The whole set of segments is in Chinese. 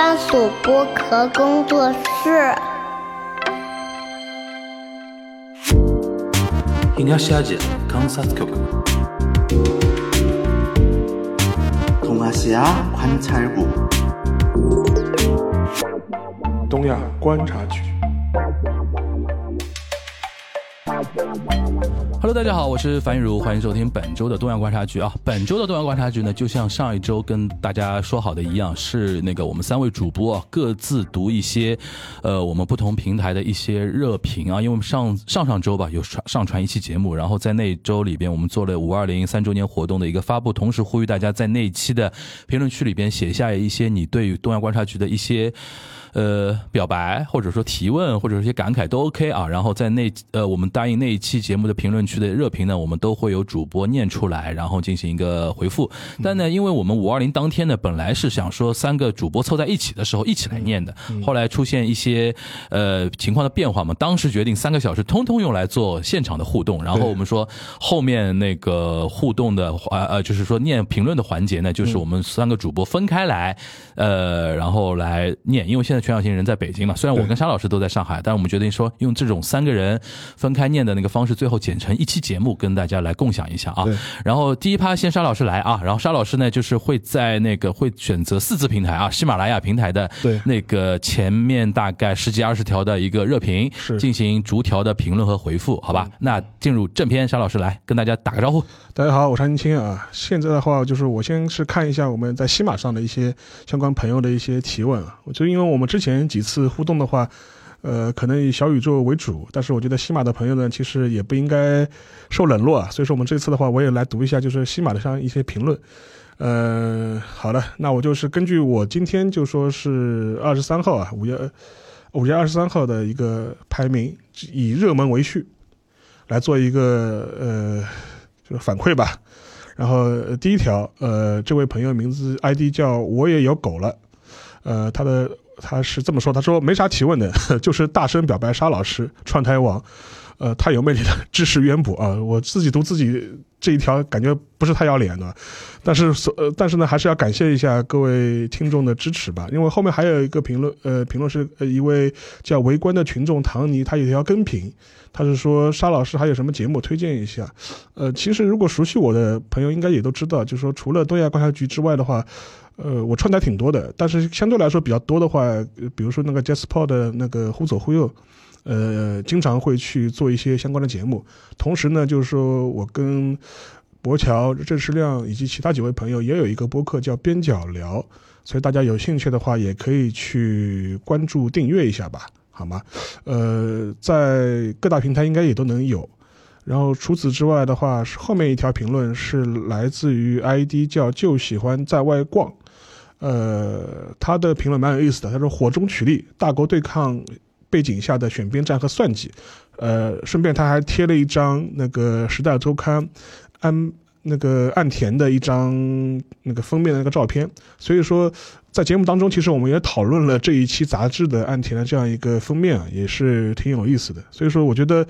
专属剥壳工作室。东亚西亚观察局。东亚观察区。大家好，我是樊雨茹，欢迎收听本周的东亚观察局啊。本周的东亚观察局呢，就像上一周跟大家说好的一样，是那个我们三位主播啊各自读一些，呃，我们不同平台的一些热评啊。因为我们上上上周吧有上上传一期节目，然后在那周里边我们做了五二零三周年活动的一个发布，同时呼吁大家在那一期的评论区里边写下一些你对于东亚观察局的一些。呃，表白或者说提问或者一些感慨都 OK 啊。然后在那呃，我们答应那一期节目的评论区的热评呢，我们都会有主播念出来，然后进行一个回复。但呢，因为我们五二零当天呢，本来是想说三个主播凑在一起的时候一起来念的，后来出现一些呃情况的变化嘛，当时决定三个小时通通用来做现场的互动。然后我们说后面那个互动的环呃，就是说念评论的环节呢，就是我们三个主播分开来呃，然后来念，因为现在。全小新人在北京嘛，虽然我跟沙老师都在上海，但是我们决定说用这种三个人分开念的那个方式，最后剪成一期节目跟大家来共享一下啊。然后第一趴先沙老师来啊，然后沙老师呢就是会在那个会选择四字平台啊，喜马拉雅平台的那个前面大概十几二十条的一个热评，进行逐条的评论和回复，好吧？那进入正片，沙老师来跟大家打个招呼。大家好，我是安青啊。现在的话就是我先是看一下我们在喜马上的一些相关朋友的一些提问啊，我就因为我们之前几次互动的话，呃，可能以小宇宙为主，但是我觉得西马的朋友呢，其实也不应该受冷落啊。所以说，我们这次的话，我也来读一下，就是西马的上一些评论。呃，好的，那我就是根据我今天就说是二十三号啊，五月五月二十三号的一个排名，以热门为序来做一个呃，就是反馈吧。然后第一条，呃，这位朋友名字 ID 叫我也有狗了。呃，他的他是这么说，他说没啥提问的，就是大声表白沙老师串台王，呃，太有魅力了，知识渊博 啊！我自己读自己这一条，感觉不是太要脸的，但是呃，但是呢，还是要感谢一下各位听众的支持吧，因为后面还有一个评论，呃，评论是呃一位叫围观的群众唐尼，他有一条跟评，他是说沙老师还有什么节目推荐一下？呃，其实如果熟悉我的朋友应该也都知道，就是说除了东亚观察局之外的话。呃，我串台挺多的，但是相对来说比较多的话，比如说那个 Jasper 的那个忽左忽右，呃，经常会去做一些相关的节目。同时呢，就是说我跟博乔、郑世亮以及其他几位朋友也有一个播客叫边角聊，所以大家有兴趣的话也可以去关注订阅一下吧，好吗？呃，在各大平台应该也都能有。然后除此之外的话，是后面一条评论是来自于 ID 叫就喜欢在外逛。呃，他的评论蛮有意思的。他说：“火中取栗，大国对抗背景下的选边站和算计。”呃，顺便他还贴了一张那个《时代周刊》安那个岸田的一张那个封面的那个照片。所以说，在节目当中，其实我们也讨论了这一期杂志的岸田的这样一个封面啊，也是挺有意思的。所以说，我觉得，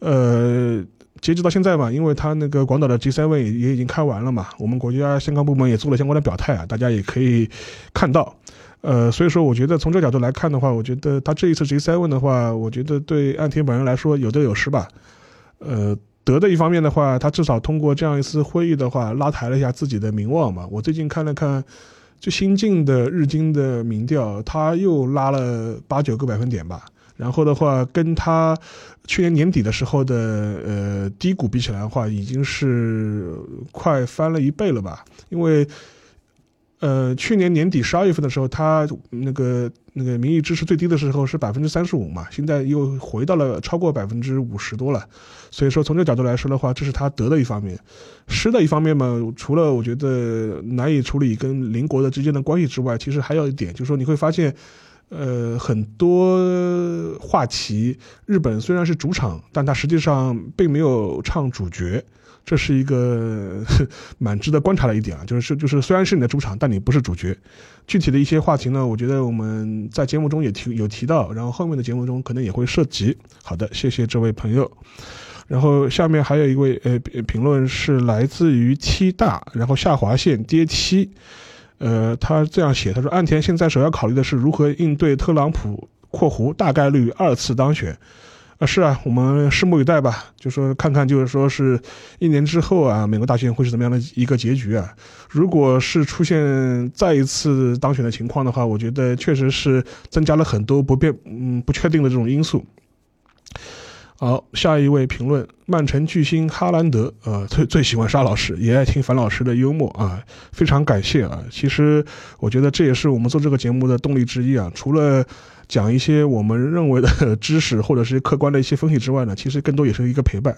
呃。截止到现在嘛，因为他那个广岛的 G7 也也已经开完了嘛，我们国家相关部门也做了相关的表态啊，大家也可以看到，呃，所以说我觉得从这角度来看的话，我觉得他这一次 G7 的话，我觉得对岸田本人来说有得有失吧，呃，得的一方面的话，他至少通过这样一次会议的话，拉抬了一下自己的名望嘛。我最近看了看，就新进的日经的民调，他又拉了八九个百分点吧。然后的话，跟他去年年底的时候的呃低谷比起来的话，已经是快翻了一倍了吧？因为呃去年年底十二月份的时候，他那个那个民意支持最低的时候是百分之三十五嘛，现在又回到了超过百分之五十多了。所以说从这个角度来说的话，这是他得的一方面，失的一方面嘛，除了我觉得难以处理跟邻国的之间的关系之外，其实还有一点就是说你会发现。呃，很多话题，日本虽然是主场，但它实际上并没有唱主角，这是一个 蛮值得观察的一点啊。就是就是虽然是你的主场，但你不是主角。具体的一些话题呢，我觉得我们在节目中也提有提到，然后后面的节目中可能也会涉及。好的，谢谢这位朋友。然后下面还有一位呃评论是来自于 T 大，然后下划线跌梯。呃，他这样写，他说岸田现在首要考虑的是如何应对特朗普（括弧大概率二次当选）。啊，是啊，我们拭目以待吧。就说看看，就是说是一年之后啊，美国大选会是怎么样的一个结局啊？如果是出现再一次当选的情况的话，我觉得确实是增加了很多不变、嗯不确定的这种因素。好，下一位评论，曼城巨星哈兰德，呃，最最喜欢沙老师，也爱听樊老师的幽默啊，非常感谢啊。其实我觉得这也是我们做这个节目的动力之一啊，除了。讲一些我们认为的知识，或者是客观的一些分析之外呢，其实更多也是一个陪伴。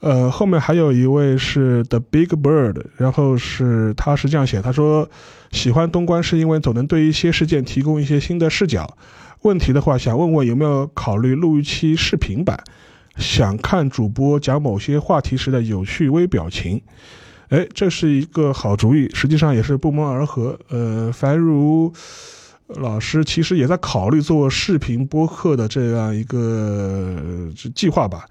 呃，后面还有一位是 The Big Bird，然后是他是这样写，他说喜欢东关是因为总能对一些事件提供一些新的视角。问题的话，想问问有没有考虑录一期视频版，想看主播讲某些话题时的有趣微表情。哎，这是一个好主意，实际上也是不谋而合。呃，凡如。老师其实也在考虑做视频播客的这样一个计划吧，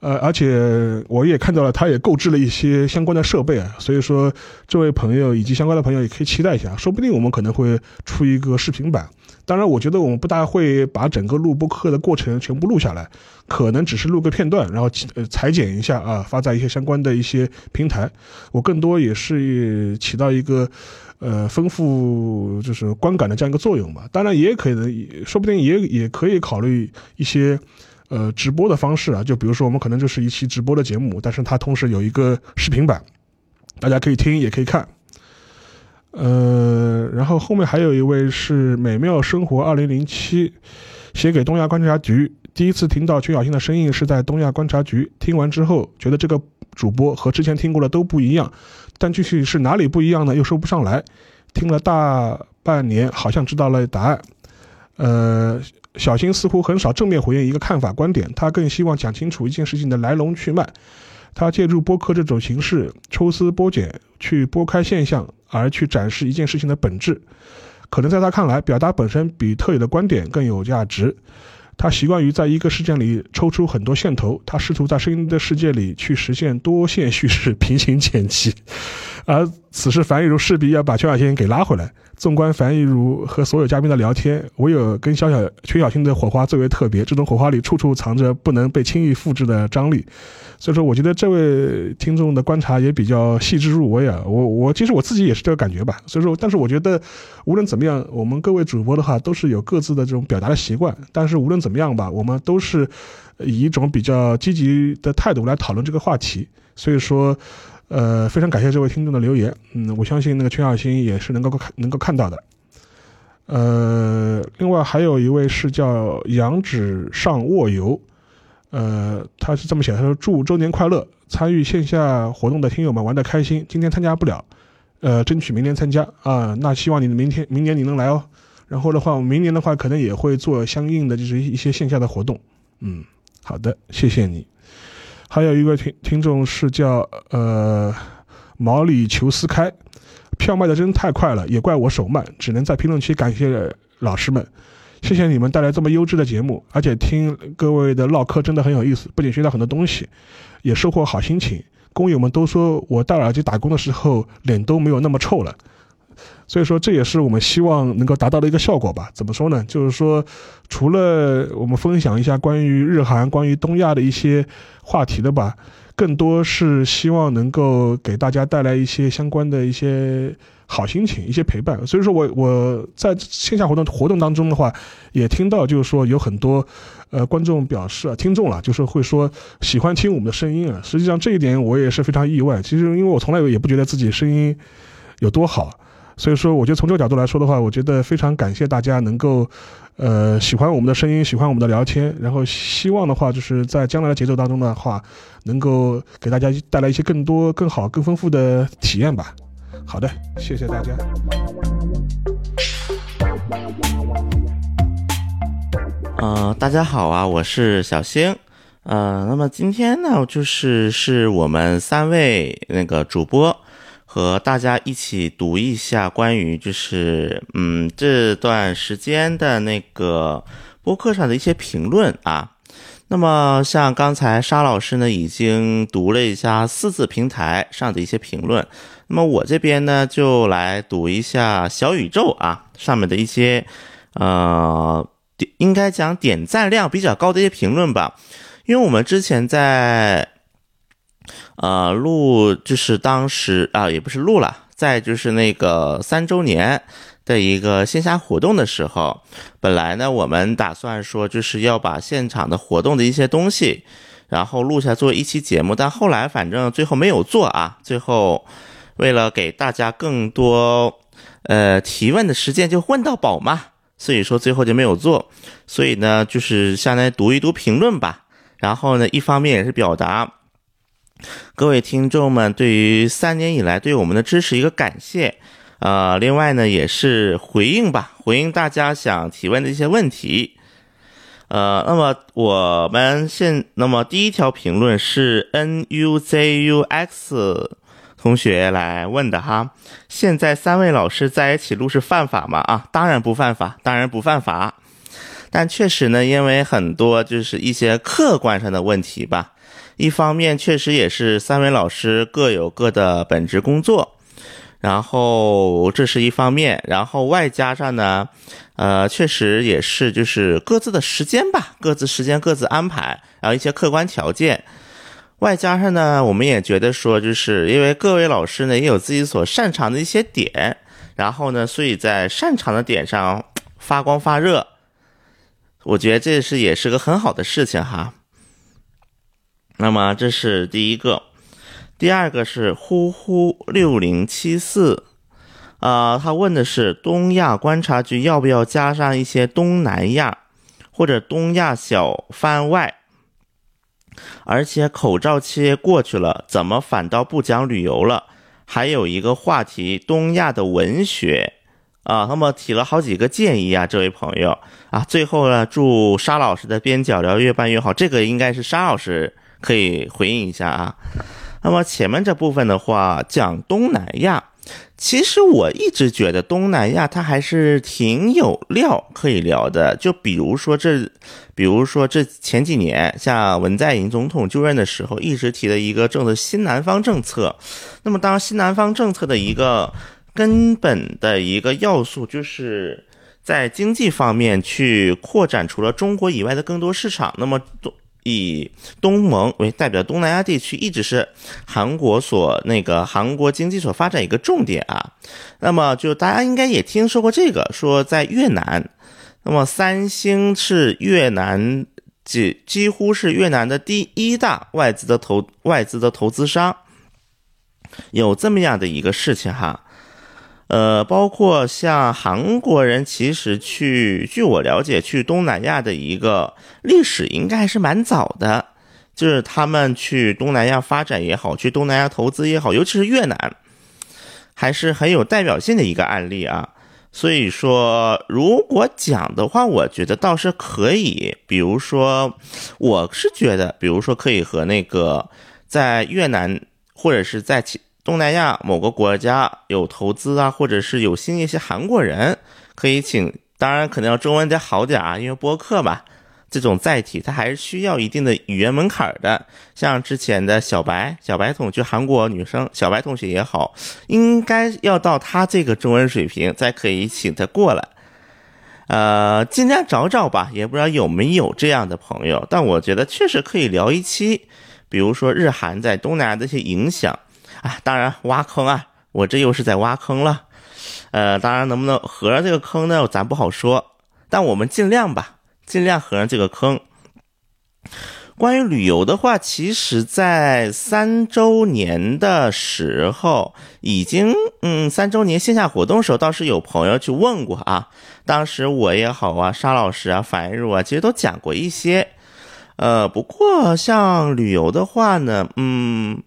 呃，而且我也看到了，他也购置了一些相关的设备啊，所以说这位朋友以及相关的朋友也可以期待一下，说不定我们可能会出一个视频版。当然，我觉得我们不大会把整个录播课的过程全部录下来，可能只是录个片段，然后呃裁剪一下啊，发在一些相关的一些平台。我更多也是起到一个。呃，丰富就是观感的这样一个作用吧。当然，也可能，说不定也也可以考虑一些，呃，直播的方式啊。就比如说，我们可能就是一期直播的节目，但是它同时有一个视频版，大家可以听，也可以看。呃，然后后面还有一位是美妙生活二零零七，写给东亚观察局。第一次听到曲小新的声音是在东亚观察局，听完之后觉得这个主播和之前听过的都不一样。但具体是哪里不一样呢？又说不上来。听了大半年，好像知道了答案。呃，小新似乎很少正面回应一个看法观点，他更希望讲清楚一件事情的来龙去脉。他借助播客这种形式，抽丝剥茧，去拨开现象，而去展示一件事情的本质。可能在他看来，表达本身比特有的观点更有价值。他习惯于在一个事件里抽出很多线头，他试图在声音的世界里去实现多线叙事、平行剪辑，而此时樊亦茹势必要把邱小仙给拉回来。纵观樊亦茹和所有嘉宾的聊天，唯有跟小小邱小新的火花最为特别，这种火花里处处藏着不能被轻易复制的张力。所以说，我觉得这位听众的观察也比较细致入微啊。我我其实我自己也是这个感觉吧。所以说，但是我觉得无论怎么样，我们各位主播的话都是有各自的这种表达的习惯。但是无论怎么样吧，我们都是以一种比较积极的态度来讨论这个话题。所以说，呃，非常感谢这位听众的留言。嗯，我相信那个全小新也是能够看能够看到的。呃，另外还有一位是叫羊脂上卧游。呃，他是这么写，他说祝周年快乐，参与线下活动的听友们玩的开心。今天参加不了，呃，争取明年参加啊。那希望你明天、明年你能来哦。然后的话，明年的话可能也会做相应的就是一些线下的活动。嗯，好的，谢谢你。还有一位听听众是叫呃毛里求斯开，票卖的真太快了，也怪我手慢，只能在评论区感谢老师们。谢谢你们带来这么优质的节目，而且听各位的唠嗑真的很有意思，不仅学到很多东西，也收获好心情。工友们都说我戴耳机打工的时候脸都没有那么臭了，所以说这也是我们希望能够达到的一个效果吧。怎么说呢？就是说，除了我们分享一下关于日韩、关于东亚的一些话题的吧，更多是希望能够给大家带来一些相关的一些。好心情，一些陪伴，所以说我我在线下活动活动当中的话，也听到就是说有很多，呃，观众表示啊，听众了，就是会说喜欢听我们的声音啊。实际上这一点我也是非常意外。其实因为我从来也不觉得自己声音有多好，所以说我觉得从这个角度来说的话，我觉得非常感谢大家能够，呃，喜欢我们的声音，喜欢我们的聊天，然后希望的话就是在将来的节奏当中的话，能够给大家带来一些更多、更好、更丰富的体验吧。好的，谢谢大家。呃，大家好啊，我是小星。呃，那么今天呢，就是是我们三位那个主播和大家一起读一下关于就是嗯这段时间的那个播客上的一些评论啊。那么像刚才沙老师呢，已经读了一下四字平台上的一些评论，那么我这边呢，就来读一下小宇宙啊上面的一些，呃，应该讲点赞量比较高的一些评论吧，因为我们之前在，呃，录就是当时啊，也不是录了，在就是那个三周年。的一个线下活动的时候，本来呢，我们打算说就是要把现场的活动的一些东西，然后录下做一期节目，但后来反正最后没有做啊。最后为了给大家更多呃提问的时间，就问到宝嘛，所以说最后就没有做。所以呢，就是相当于读一读评论吧。然后呢，一方面也是表达各位听众们对于三年以来对我们的支持一个感谢。呃，另外呢，也是回应吧，回应大家想提问的一些问题。呃，那么我们现，那么第一条评论是 n u z u x 同学来问的哈，现在三位老师在一起录是犯法吗？啊，当然不犯法，当然不犯法。但确实呢，因为很多就是一些客观上的问题吧，一方面确实也是三位老师各有各的本职工作。然后这是一方面，然后外加上呢，呃，确实也是就是各自的时间吧，各自时间各自安排，然后一些客观条件，外加上呢，我们也觉得说，就是因为各位老师呢也有自己所擅长的一些点，然后呢，所以在擅长的点上发光发热，我觉得这是也是个很好的事情哈。那么这是第一个。第二个是呼呼六零七四，啊，他问的是东亚观察局要不要加上一些东南亚或者东亚小番外，而且口罩期过去了，怎么反倒不讲旅游了？还有一个话题，东亚的文学，啊，那么提了好几个建议啊，这位朋友啊，最后呢，祝沙老师的边角料越办越好，这个应该是沙老师可以回应一下啊。那么前面这部分的话，讲东南亚，其实我一直觉得东南亚它还是挺有料可以聊的。就比如说这，比如说这前几年，像文在寅总统就任的时候，一直提的一个政策——新南方政策。那么，当新南方政策的一个根本的一个要素，就是在经济方面去扩展除了中国以外的更多市场。那么东。以东盟为代表，东南亚地区一直是韩国所那个韩国经济所发展一个重点啊。那么就大家应该也听说过这个，说在越南，那么三星是越南几几乎是越南的第一大外资的投外资的投资商，有这么样的一个事情哈。呃，包括像韩国人，其实去，据我了解，去东南亚的一个历史应该还是蛮早的，就是他们去东南亚发展也好，去东南亚投资也好，尤其是越南，还是很有代表性的一个案例啊。所以说，如果讲的话，我觉得倒是可以，比如说，我是觉得，比如说可以和那个在越南或者是在其。东南亚某个国家有投资啊，或者是有新一些韩国人可以请，当然可能要中文得好点啊，因为播客嘛，这种载体它还是需要一定的语言门槛的。像之前的小白，小白同学，韩国女生小白同学也好，应该要到他这个中文水平才可以请他过来。呃，尽量找找吧，也不知道有没有这样的朋友，但我觉得确实可以聊一期，比如说日韩在东南亚的一些影响。啊，当然挖坑啊！我这又是在挖坑了，呃，当然能不能合上这个坑呢？咱不好说，但我们尽量吧，尽量合上这个坑。关于旅游的话，其实，在三周年的时候，已经嗯，三周年线下活动的时候，倒是有朋友去问过啊。当时我也好啊，沙老师啊，樊如啊，其实都讲过一些。呃，不过像旅游的话呢，嗯。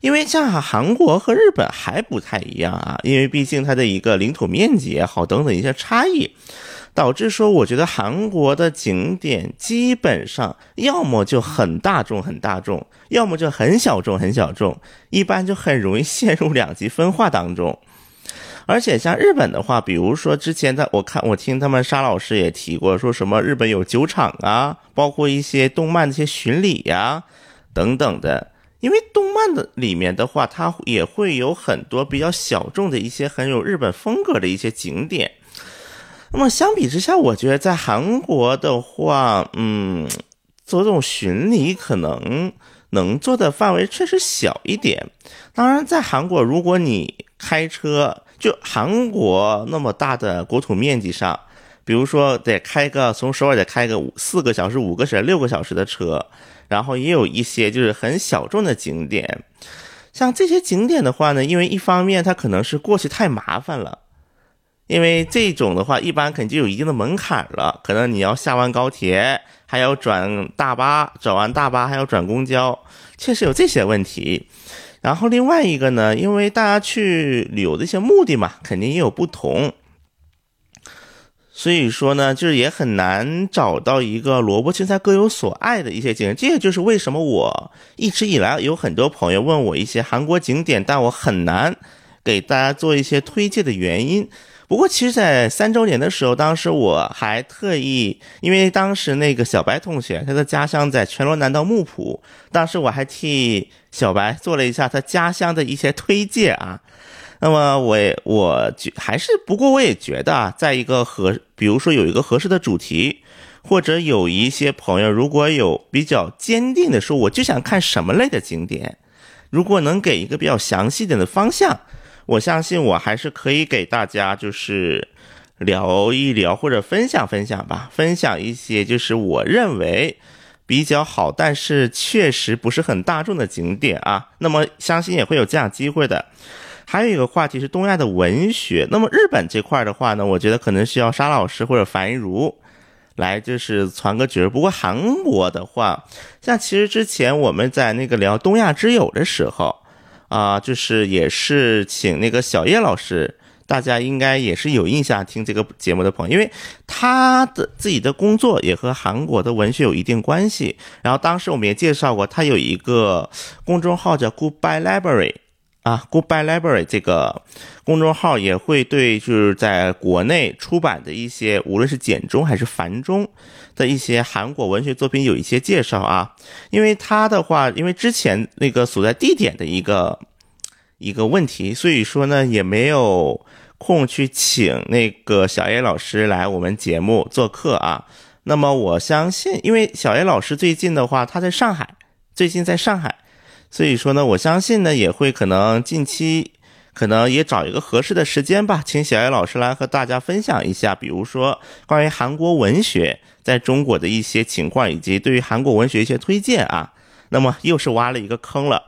因为像韩国和日本还不太一样啊，因为毕竟它的一个领土面积也好，等等一些差异，导致说我觉得韩国的景点基本上要么就很大众很大众，要么就很小众很小众，一般就很容易陷入两极分化当中。而且像日本的话，比如说之前的我看我听他们沙老师也提过，说什么日本有酒厂啊，包括一些动漫的一些巡礼呀等等的。因为动漫的里面的话，它也会有很多比较小众的一些很有日本风格的一些景点。那么相比之下，我觉得在韩国的话，嗯，做这种巡礼可能能做的范围确实小一点。当然，在韩国，如果你开车，就韩国那么大的国土面积上，比如说得开个从首尔得开个五四个小时、五个小时、六个小时的车。然后也有一些就是很小众的景点，像这些景点的话呢，因为一方面它可能是过去太麻烦了，因为这种的话一般肯定就有一定的门槛了，可能你要下完高铁，还要转大巴，转完大巴还要转公交，确实有这些问题。然后另外一个呢，因为大家去旅游的一些目的嘛，肯定也有不同。所以说呢，就是也很难找到一个萝卜青菜各有所爱的一些景点。这也就是为什么我一直以来有很多朋友问我一些韩国景点，但我很难给大家做一些推荐的原因。不过，其实，在三周年的时候，当时我还特意，因为当时那个小白同学他的家乡在全罗南道木浦，当时我还替小白做了一下他家乡的一些推荐啊。那么我我觉还是不过我也觉得啊，在一个合，比如说有一个合适的主题，或者有一些朋友如果有比较坚定的说，我就想看什么类的景点，如果能给一个比较详细点的方向，我相信我还是可以给大家就是聊一聊或者分享分享吧，分享一些就是我认为比较好，但是确实不是很大众的景点啊。那么相信也会有这样机会的。还有一个话题是东亚的文学。那么日本这块的话呢，我觉得可能需要沙老师或者樊一茹来就是传个角。不过韩国的话，像其实之前我们在那个聊东亚之友的时候啊，就是也是请那个小叶老师，大家应该也是有印象听这个节目的朋友，因为他的自己的工作也和韩国的文学有一定关系。然后当时我们也介绍过，他有一个公众号叫 Goodbye Library。啊，Goodbye Library 这个公众号也会对就是在国内出版的一些，无论是简中还是繁中的一些韩国文学作品有一些介绍啊。因为他的话，因为之前那个所在地点的一个一个问题，所以说呢也没有空去请那个小 A 老师来我们节目做客啊。那么我相信，因为小 A 老师最近的话，他在上海，最近在上海。所以说呢，我相信呢，也会可能近期，可能也找一个合适的时间吧，请小艾老师来和大家分享一下，比如说关于韩国文学在中国的一些情况，以及对于韩国文学一些推荐啊。那么又是挖了一个坑了。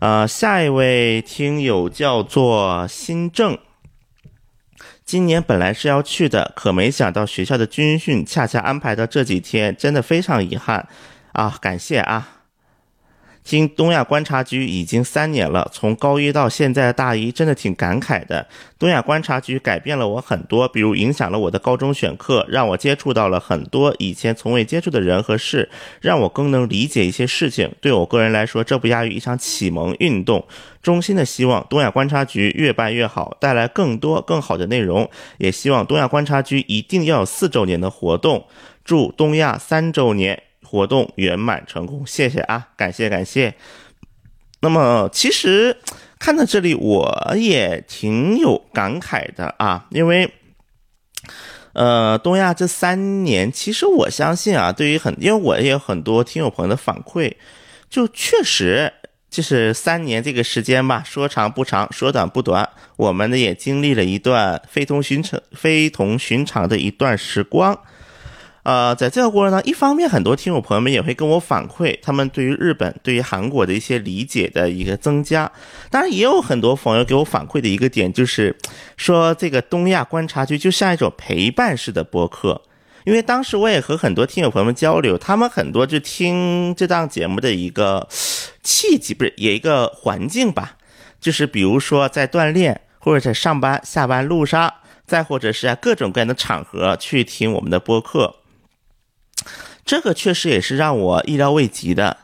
呃，下一位听友叫做新正，今年本来是要去的，可没想到学校的军训恰恰安排到这几天，真的非常遗憾啊！感谢啊。经东亚观察局已经三年了，从高一到现在的大一，真的挺感慨的。东亚观察局改变了我很多，比如影响了我的高中选课，让我接触到了很多以前从未接触的人和事，让我更能理解一些事情。对我个人来说，这不亚于一场启蒙运动。衷心的希望东亚观察局越办越好，带来更多更好的内容。也希望东亚观察局一定要有四周年的活动。祝东亚三周年！活动圆满成功，谢谢啊，感谢感谢。那么其实看到这里，我也挺有感慨的啊，因为呃，东亚这三年，其实我相信啊，对于很，因为我也有很多听友朋友的反馈，就确实就是三年这个时间吧，说长不长，说短不短，我们呢也经历了一段非同寻常、非同寻常的一段时光。呃，在这个过程当中，一方面很多听友朋友们也会跟我反馈，他们对于日本、对于韩国的一些理解的一个增加。当然，也有很多朋友给我反馈的一个点，就是说这个东亚观察局就像一种陪伴式的播客。因为当时我也和很多听友朋友们交流，他们很多就听这档节目的一个契机，不是也一个环境吧，就是比如说在锻炼，或者在上班、下班路上，再或者是在各种各样的场合去听我们的播客。这个确实也是让我意料未及的，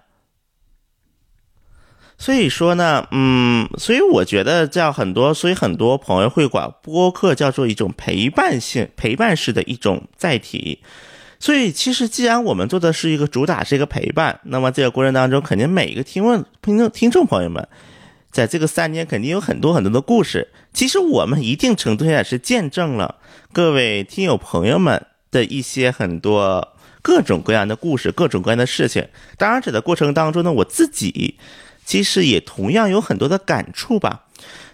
所以说呢，嗯，所以我觉得这样很多，所以很多朋友会管播客叫做一种陪伴性、陪伴式的一种载体。所以其实既然我们做的是一个主打是一个陪伴，那么这个过程当中，肯定每一个听问听众听众朋友们，在这个三年肯定有很多很多的故事。其实我们一定程度上也是见证了各位听友朋友们的一些很多各种各样的故事、各种各样的事情。当然，这的过程当中呢，我自己。其实也同样有很多的感触吧，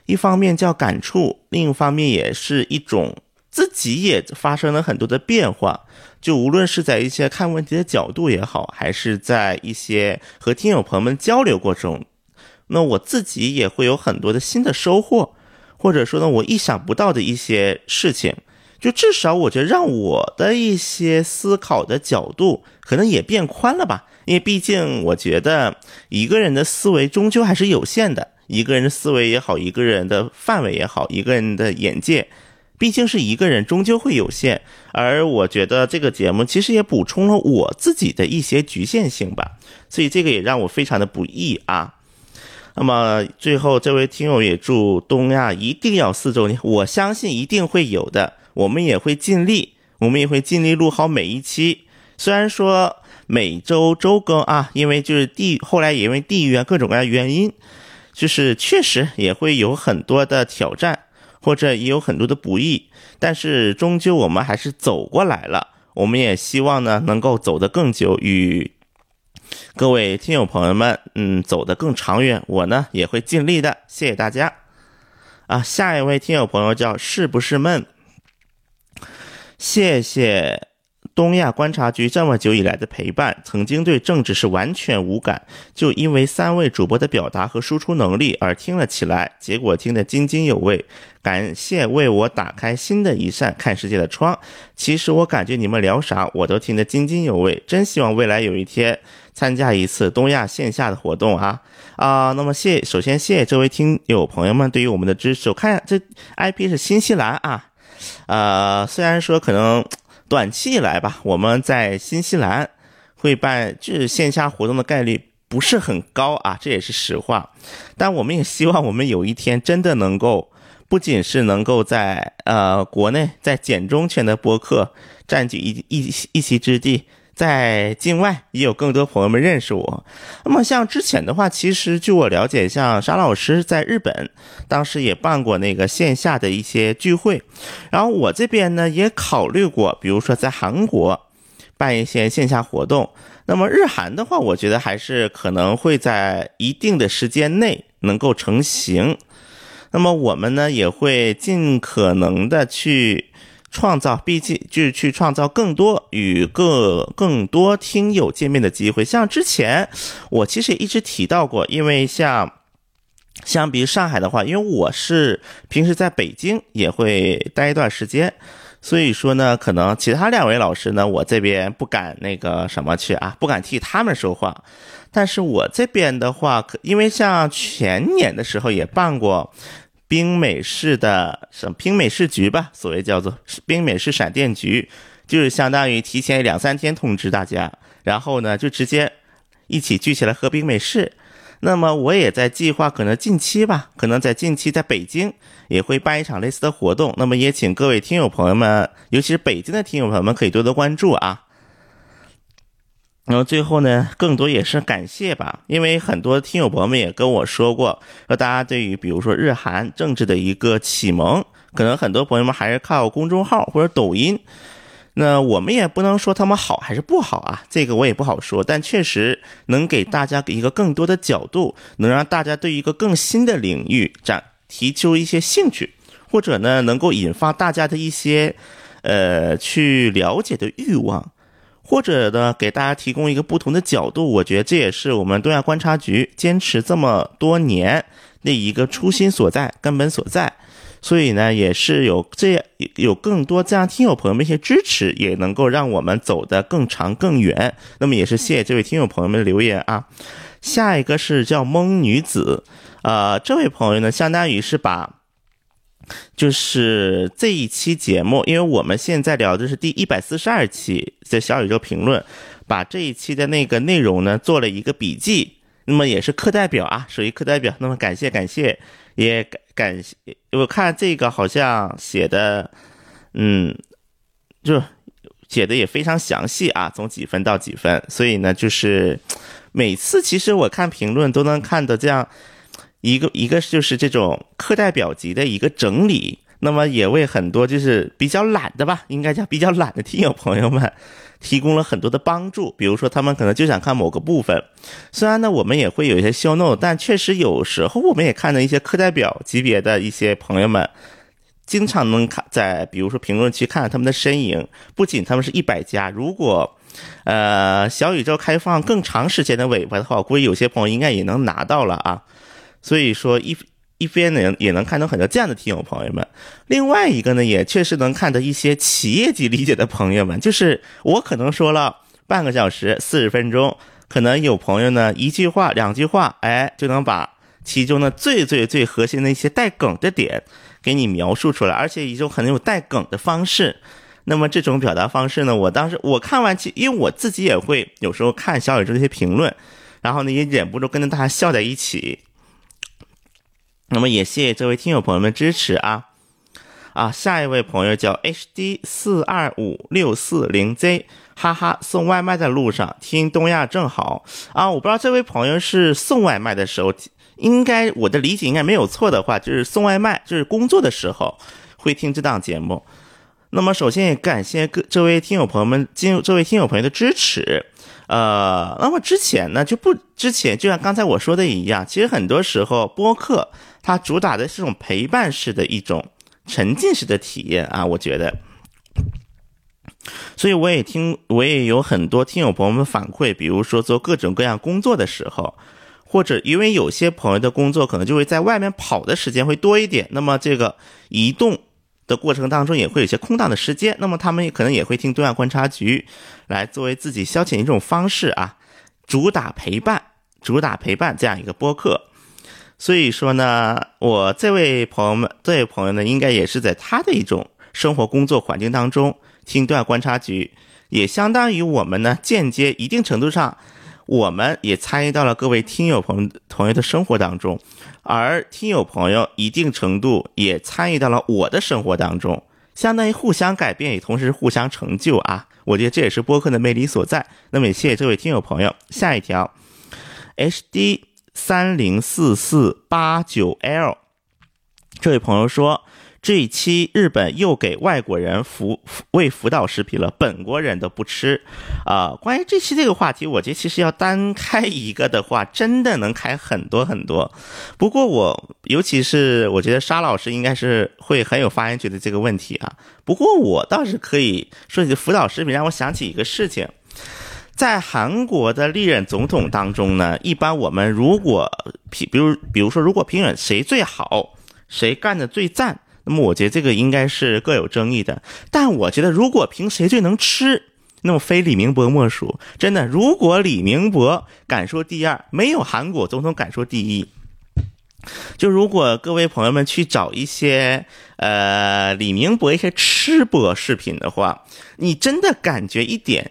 一方面叫感触，另一方面也是一种自己也发生了很多的变化。就无论是在一些看问题的角度也好，还是在一些和听友朋友们交流过程中，那我自己也会有很多的新的收获，或者说呢，我意想不到的一些事情。就至少我觉得让我的一些思考的角度可能也变宽了吧。因为毕竟，我觉得一个人的思维终究还是有限的。一个人的思维也好，一个人的范围也好，一个人的眼界，毕竟是一个人，终究会有限。而我觉得这个节目其实也补充了我自己的一些局限性吧，所以这个也让我非常的不易啊。那么最后，这位听友也祝东亚一定要四周年，我相信一定会有的，我们也会尽力，我们也会尽力录好每一期。虽然说。每周周更啊，因为就是地后来也因为地域啊各种各样原因，就是确实也会有很多的挑战，或者也有很多的不易，但是终究我们还是走过来了。我们也希望呢能够走得更久，与各位听友朋友们，嗯，走得更长远。我呢也会尽力的，谢谢大家。啊，下一位听友朋友叫是不是闷？谢谢。东亚观察局这么久以来的陪伴，曾经对政治是完全无感，就因为三位主播的表达和输出能力而听了起来，结果听得津津有味。感谢为我打开新的一扇看世界的窗。其实我感觉你们聊啥我都听得津津有味，真希望未来有一天参加一次东亚线下的活动啊啊！那么谢，首先谢谢这位听友朋友们对于我们的支持。我看这 IP 是新西兰啊，呃，虽然说可能。短期以来吧，我们在新西兰会办就是线下活动的概率不是很高啊，这也是实话。但我们也希望我们有一天真的能够，不仅是能够在呃国内在简中圈的播客占据一一一席之地。在境外也有更多朋友们认识我。那么像之前的话，其实据我了解，像沙老师在日本当时也办过那个线下的一些聚会，然后我这边呢也考虑过，比如说在韩国办一些线下活动。那么日韩的话，我觉得还是可能会在一定的时间内能够成型。那么我们呢也会尽可能的去。创造，毕竟就是去创造更多与各更多听友见面的机会。像之前我其实也一直提到过，因为像相比上海的话，因为我是平时在北京也会待一段时间，所以说呢，可能其他两位老师呢，我这边不敢那个什么去啊，不敢替他们说话。但是我这边的话，可因为像前年的时候也办过。冰美式的什么冰美式局吧，所谓叫做冰美式闪电局，就是相当于提前两三天通知大家，然后呢就直接一起聚起来喝冰美式。那么我也在计划，可能近期吧，可能在近期在北京也会办一场类似的活动。那么也请各位听友朋友们，尤其是北京的听友朋友们，可以多多关注啊。然后最后呢，更多也是感谢吧，因为很多听友朋友们也跟我说过，说大家对于比如说日韩政治的一个启蒙，可能很多朋友们还是靠公众号或者抖音。那我们也不能说他们好还是不好啊，这个我也不好说，但确实能给大家给一个更多的角度，能让大家对一个更新的领域展提出一些兴趣，或者呢能够引发大家的一些呃去了解的欲望。或者呢，给大家提供一个不同的角度，我觉得这也是我们东亚观察局坚持这么多年的一个初心所在、根本所在。所以呢，也是有这有更多这样听友朋友们一些支持，也能够让我们走得更长更远。那么也是谢谢这位听友朋友们的留言啊。下一个是叫蒙女子，呃，这位朋友呢，相当于是把。就是这一期节目，因为我们现在聊的是第一百四十二期的小宇宙评论，把这一期的那个内容呢做了一个笔记。那么也是课代表啊，属于课代表。那么感谢感谢，也感感谢。我看这个好像写的，嗯，就写的也非常详细啊，从几分到几分。所以呢，就是每次其实我看评论都能看到这样一个一个就是这种课代表级的一个整理。那么也为很多就是比较懒的吧，应该叫比较懒的听友朋友们。提供了很多的帮助，比如说他们可能就想看某个部分，虽然呢我们也会有一些 show note，但确实有时候我们也看到一些课代表级别的一些朋友们，经常能看在比如说评论区看到他们的身影，不仅他们是一百家，如果呃小宇宙开放更长时间的尾巴的话，我估计有些朋友应该也能拿到了啊，所以说一。一边呢也能看到很多这样的听友朋友们，另外一个呢也确实能看到一些企业级理解的朋友们，就是我可能说了半个小时四十分钟，可能有朋友呢一句话两句话，哎就能把其中的最最最核心的一些带梗的点给你描述出来，而且一种很有带梗的方式。那么这种表达方式呢，我当时我看完其因为我自己也会有时候看小宇宙这些评论，然后呢也忍不住跟着大家笑在一起。那么也谢谢这位听友朋友们支持啊啊！下一位朋友叫 HD 四二五六四零 Z，哈哈，送外卖的路上听东亚正好啊！我不知道这位朋友是送外卖的时候，应该我的理解应该没有错的话，就是送外卖，就是工作的时候会听这档节目。那么首先也感谢各这位听友朋友们，进这位听友朋友的支持。呃，那么之前呢就不之前就像刚才我说的一样，其实很多时候播客。它主打的是这种陪伴式的一种沉浸式的体验啊，我觉得，所以我也听，我也有很多听友朋友们反馈，比如说做各种各样工作的时候，或者因为有些朋友的工作可能就会在外面跑的时间会多一点，那么这个移动的过程当中也会有些空档的时间，那么他们也可能也会听对外观察局来作为自己消遣一种方式啊，主打陪伴，主打陪伴这样一个播客。所以说呢，我这位朋友们，这位朋友呢，应该也是在他的一种生活工作环境当中听段观察局，也相当于我们呢间接一定程度上，我们也参与到了各位听友朋友朋友的生活当中，而听友朋友一定程度也参与到了我的生活当中，相当于互相改变，也同时互相成就啊！我觉得这也是播客的魅力所在。那么也谢谢这位听友朋友，下一条，H D。三零四四八九 L，这位朋友说，这一期日本又给外国人辅喂辅导食品了，本国人都不吃。啊，关于这期这个话题，我觉得其实要单开一个的话，真的能开很多很多。不过我，尤其是我觉得沙老师应该是会很有发言权的这个问题啊。不过我倒是可以说起辅导食品，让我想起一个事情。在韩国的历任总统当中呢，一般我们如果评，比如比如说，如果评选谁最好，谁干的最赞，那么我觉得这个应该是各有争议的。但我觉得，如果评谁最能吃，那么非李明博莫属。真的，如果李明博敢说第二，没有韩国总统敢说第一。就如果各位朋友们去找一些呃李明博一些吃播视频的话，你真的感觉一点。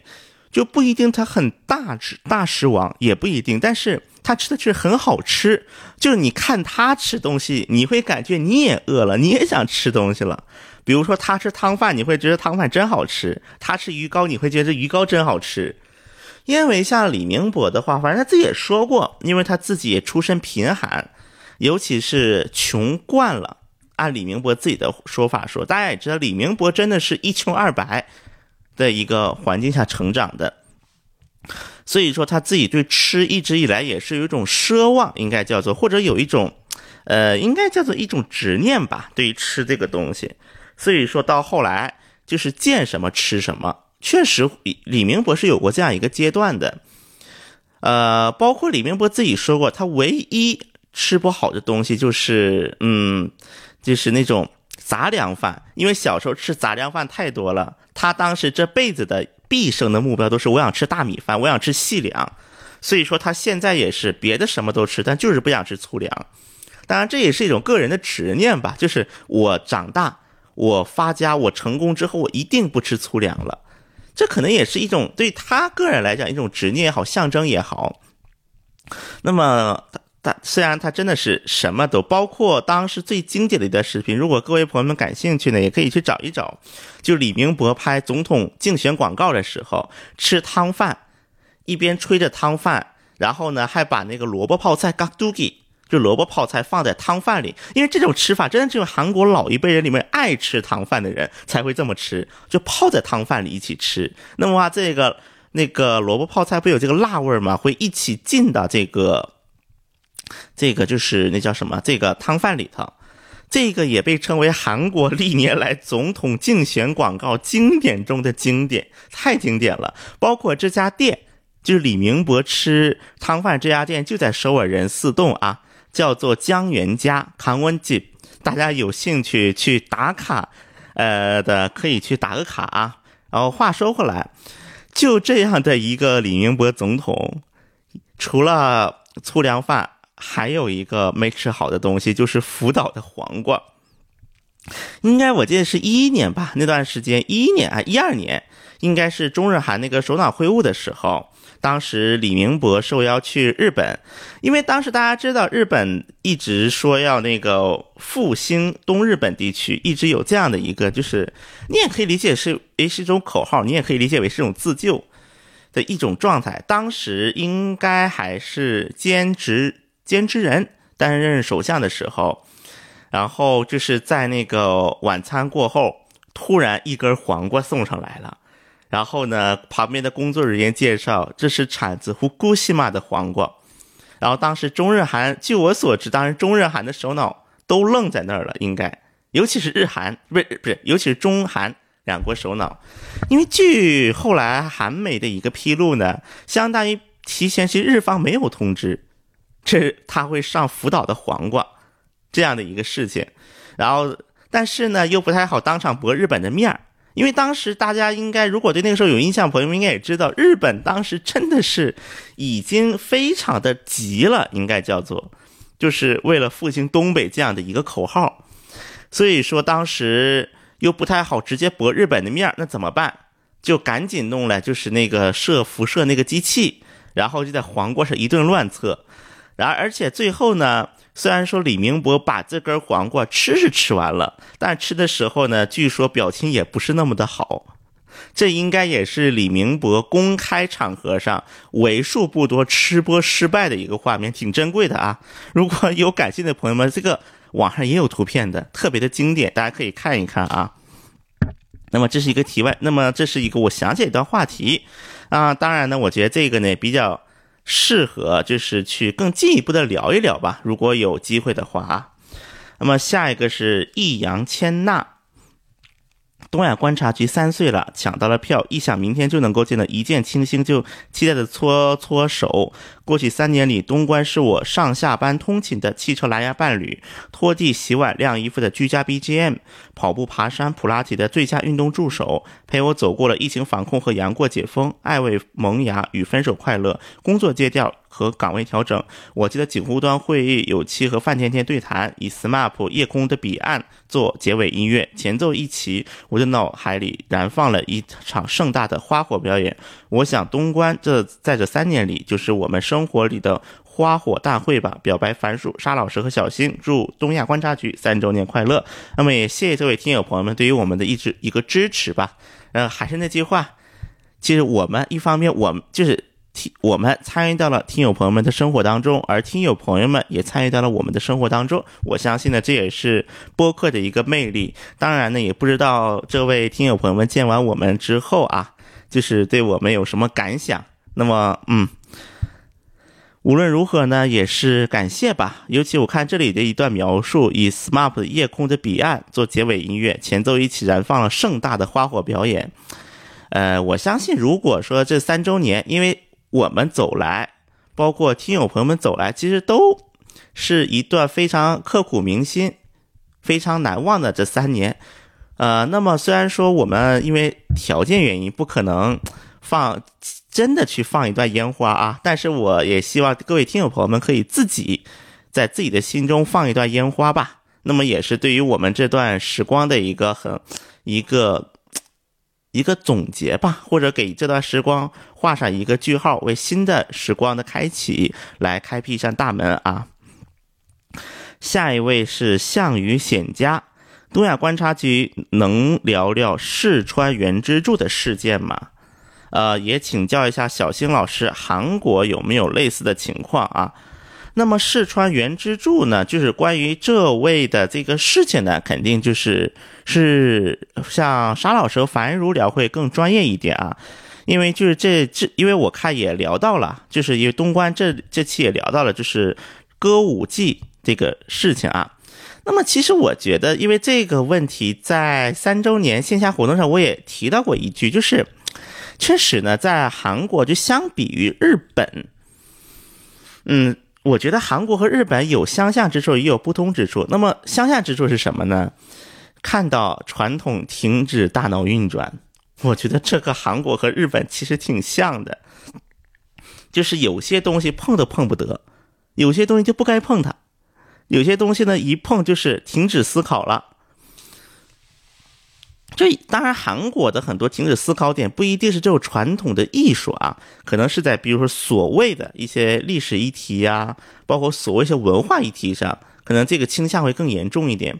就不一定他很大吃大食王，也不一定，但是他吃的确实很好吃。就是你看他吃东西，你会感觉你也饿了，你也想吃东西了。比如说他吃汤饭，你会觉得汤饭真好吃；他吃鱼糕，你会觉得鱼糕真好吃。因为像李明博的话，反正他自己也说过，因为他自己也出身贫寒，尤其是穷惯了。按李明博自己的说法说，大家也知道，李明博真的是一穷二白。的一个环境下成长的，所以说他自己对吃一直以来也是有一种奢望，应该叫做或者有一种，呃，应该叫做一种执念吧，对于吃这个东西。所以说到后来就是见什么吃什么，确实李明博是有过这样一个阶段的，呃，包括李明博自己说过，他唯一吃不好的东西就是，嗯，就是那种。杂粮饭，因为小时候吃杂粮饭太多了，他当时这辈子的毕生的目标都是我想吃大米饭，我想吃细粮，所以说他现在也是别的什么都吃，但就是不想吃粗粮。当然这也是一种个人的执念吧，就是我长大，我发家，我成功之后，我一定不吃粗粮了。这可能也是一种对他个人来讲一种执念也好，象征也好。那么，但虽然它真的是什么都包括，当时最经典的一段视频，如果各位朋友们感兴趣呢，也可以去找一找。就李明博拍总统竞选广告的时候，吃汤饭，一边吹着汤饭，然后呢还把那个萝卜泡菜 g a d u g i 就萝卜泡菜放在汤饭里，因为这种吃法真的只有韩国老一辈人里面爱吃汤饭的人才会这么吃，就泡在汤饭里一起吃。那么话，这个那个萝卜泡菜不有这个辣味吗？会一起进到这个这个就是那叫什么这个汤饭里头。这个也被称为韩国历年来总统竞选广告经典中的经典，太经典了。包括这家店，就是李明博吃汤饭这家店，就在首尔仁寺洞啊。叫做江源家康温记，大家有兴趣去打卡，呃的可以去打个卡啊。然后话说回来，就这样的一个李明博总统，除了粗粮饭，还有一个没吃好的东西，就是福岛的黄瓜。应该我记得是一一年吧，那段时间一一年啊一二年，应该是中日韩那个首脑会晤的时候。当时李明博受邀去日本，因为当时大家知道日本一直说要那个复兴东日本地区，一直有这样的一个，就是你也可以理解是诶是一种口号，你也可以理解为是一种自救的一种状态。当时应该还是兼职兼职人担任首相的时候，然后就是在那个晚餐过后，突然一根黄瓜送上来了。然后呢，旁边的工作人员介绍，这是产自福古西马的黄瓜。然后当时中日韩，据我所知，当时中日韩的首脑都愣在那儿了，应该，尤其是日韩，不是不是，尤其是中韩两国首脑，因为据后来韩媒的一个披露呢，相当于提前是日方没有通知，这他会上福岛的黄瓜这样的一个事情。然后，但是呢，又不太好当场驳日本的面儿。因为当时大家应该，如果对那个时候有印象，朋友们应该也知道，日本当时真的是已经非常的急了，应该叫做，就是为了复兴东北这样的一个口号，所以说当时又不太好直接驳日本的面儿那怎么办？就赶紧弄来就是那个射辐射那个机器，然后就在黄瓜上一顿乱测，然而而且最后呢。虽然说李明博把这根黄瓜吃是吃完了，但吃的时候呢，据说表情也不是那么的好。这应该也是李明博公开场合上为数不多吃播失败的一个画面，挺珍贵的啊！如果有感兴趣的朋友们，这个网上也有图片的，特别的经典，大家可以看一看啊。那么这是一个题外，那么这是一个我想起一段话题啊。当然呢，我觉得这个呢比较。适合就是去更进一步的聊一聊吧，如果有机会的话啊。那么下一个是易烊千娜。东亚观察局三岁了，抢到了票，一想明天就能够见到一见倾心，就期待的搓搓手。过去三年里，东关是我上下班通勤的汽车蓝牙伴侣，拖地、洗碗、晾衣服的居家 BGM，跑步、爬山、普拉提的最佳运动助手，陪我走过了疫情防控和杨过解封，爱未萌芽与分手快乐，工作戒掉。和岗位调整，我记得锦湖端会议有期和范甜甜对谈，以 SMAP 夜空的彼岸做结尾音乐，前奏一起，我的脑海里燃放了一场盛大的花火表演。我想东关这在这三年里，就是我们生活里的花火大会吧。表白樊树、沙老师和小新，祝东亚观察局三周年快乐。那么也谢谢这位听友朋友们对于我们的一直一个支持吧。呃，还是那句话，其实我们一方面我们就是。听，我们参与到了听友朋友们的生活当中，而听友朋友们也参与到了我们的生活当中。我相信呢，这也是播客的一个魅力。当然呢，也不知道这位听友朋友们见完我们之后啊，就是对我们有什么感想。那么，嗯，无论如何呢，也是感谢吧。尤其我看这里的一段描述，以 SMAP 夜空的彼岸做结尾音乐，前奏一起燃放了盛大的花火表演。呃，我相信，如果说这三周年，因为我们走来，包括听友朋友们走来，其实都是一段非常刻骨铭心、非常难忘的这三年。呃，那么虽然说我们因为条件原因不可能放真的去放一段烟花啊，但是我也希望各位听友朋友们可以自己在自己的心中放一段烟花吧。那么也是对于我们这段时光的一个很一个一个总结吧，或者给这段时光画上一个句号，为新的时光的开启来开辟一扇大门啊。下一位是项羽显家，东亚观察局能聊聊四川原之助的事件吗？呃，也请教一下小新老师，韩国有没有类似的情况啊？那么四川原之助呢，就是关于这位的这个事情呢，肯定就是是像沙老师和樊如聊会更专业一点啊，因为就是这这，因为我看也聊到了，就是因为东关这这期也聊到了，就是歌舞伎这个事情啊。那么其实我觉得，因为这个问题在三周年线下活动上我也提到过一句，就是确实呢，在韩国就相比于日本，嗯。我觉得韩国和日本有相像之处，也有不同之处。那么相像之处是什么呢？看到传统停止大脑运转，我觉得这个韩国和日本其实挺像的，就是有些东西碰都碰不得，有些东西就不该碰它，有些东西呢一碰就是停止思考了。这当然，韩国的很多停止思考点不一定是这种传统的艺术啊，可能是在比如说所谓的一些历史议题呀，包括所谓一些文化议题上，可能这个倾向会更严重一点。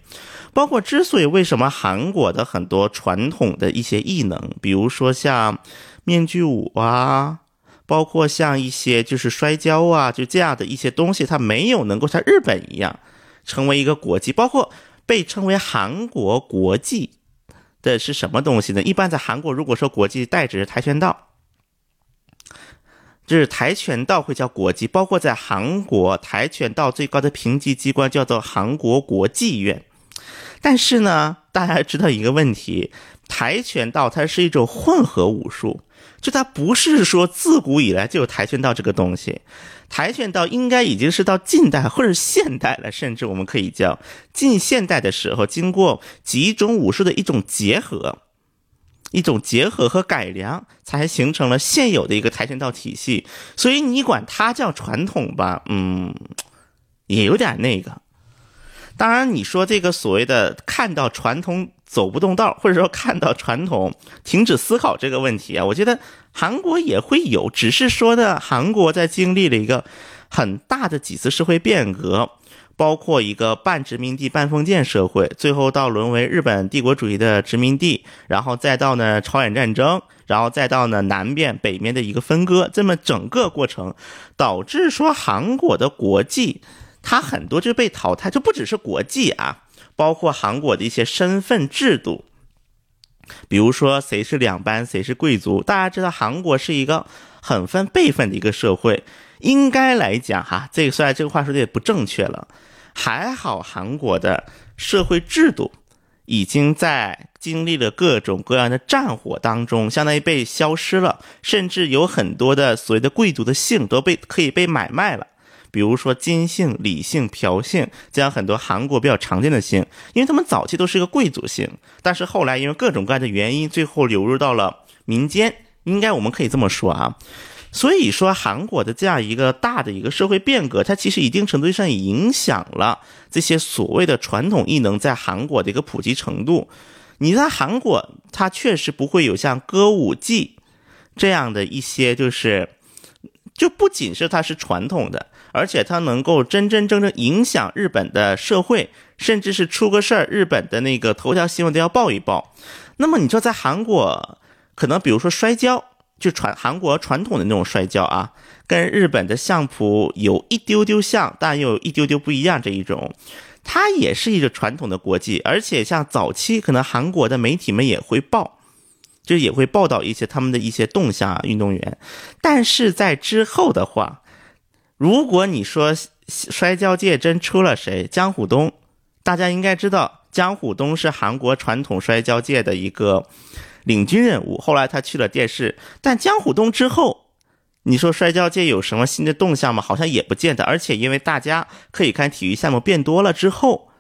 包括之所以为什么韩国的很多传统的一些艺能，比如说像面具舞啊，包括像一些就是摔跤啊，就这样的一些东西，它没有能够像日本一样成为一个国际，包括被称为韩国国际。的是什么东西呢？一般在韩国，如果说国际代指跆拳道，就是跆拳道会叫国际。包括在韩国，跆拳道最高的评级机关叫做韩国国际院。但是呢，大家知道一个问题，跆拳道它是一种混合武术。就它不是说自古以来就有跆拳道这个东西，跆拳道应该已经是到近代或者现代了，甚至我们可以叫近现代的时候，经过几种武术的一种结合，一种结合和改良，才形成了现有的一个跆拳道体系。所以你管它叫传统吧，嗯，也有点那个。当然，你说这个所谓的看到传统。走不动道，或者说看到传统停止思考这个问题啊，我觉得韩国也会有，只是说呢，韩国在经历了一个很大的几次社会变革，包括一个半殖民地半封建社会，最后到沦为日本帝国主义的殖民地，然后再到呢朝鲜战争，然后再到呢南边北面的一个分割，这么整个过程导致说韩国的国际它很多就被淘汰，就不只是国际啊。包括韩国的一些身份制度，比如说谁是两班，谁是贵族。大家知道，韩国是一个很分辈分的一个社会。应该来讲，哈，这个虽然这个话说的也不正确了，还好韩国的社会制度已经在经历了各种各样的战火当中，相当于被消失了，甚至有很多的所谓的贵族的姓都被可以被买卖了。比如说金姓、李姓、朴姓，这样很多韩国比较常见的姓，因为他们早期都是一个贵族姓，但是后来因为各种各样的原因，最后流入到了民间。应该我们可以这么说啊，所以说韩国的这样一个大的一个社会变革，它其实一定程度上影响了这些所谓的传统艺能在韩国的一个普及程度。你在韩国，它确实不会有像歌舞伎这样的一些，就是就不仅是它是传统的。而且它能够真真正正影响日本的社会，甚至是出个事儿，日本的那个头条新闻都要报一报。那么你说在韩国，可能比如说摔跤，就传韩国传统的那种摔跤啊，跟日本的相扑有一丢丢像，但又有一丢丢不一样。这一种，它也是一个传统的国际，而且像早期可能韩国的媒体们也会报，就也会报道一些他们的一些动向啊，运动员。但是在之后的话。如果你说摔跤界真出了谁，江虎东，大家应该知道，江虎东是韩国传统摔跤界的一个领军人物。后来他去了电视，但江虎东之后，你说摔跤界有什么新的动向吗？好像也不见得。而且因为大家可以看体育项目变多了之后，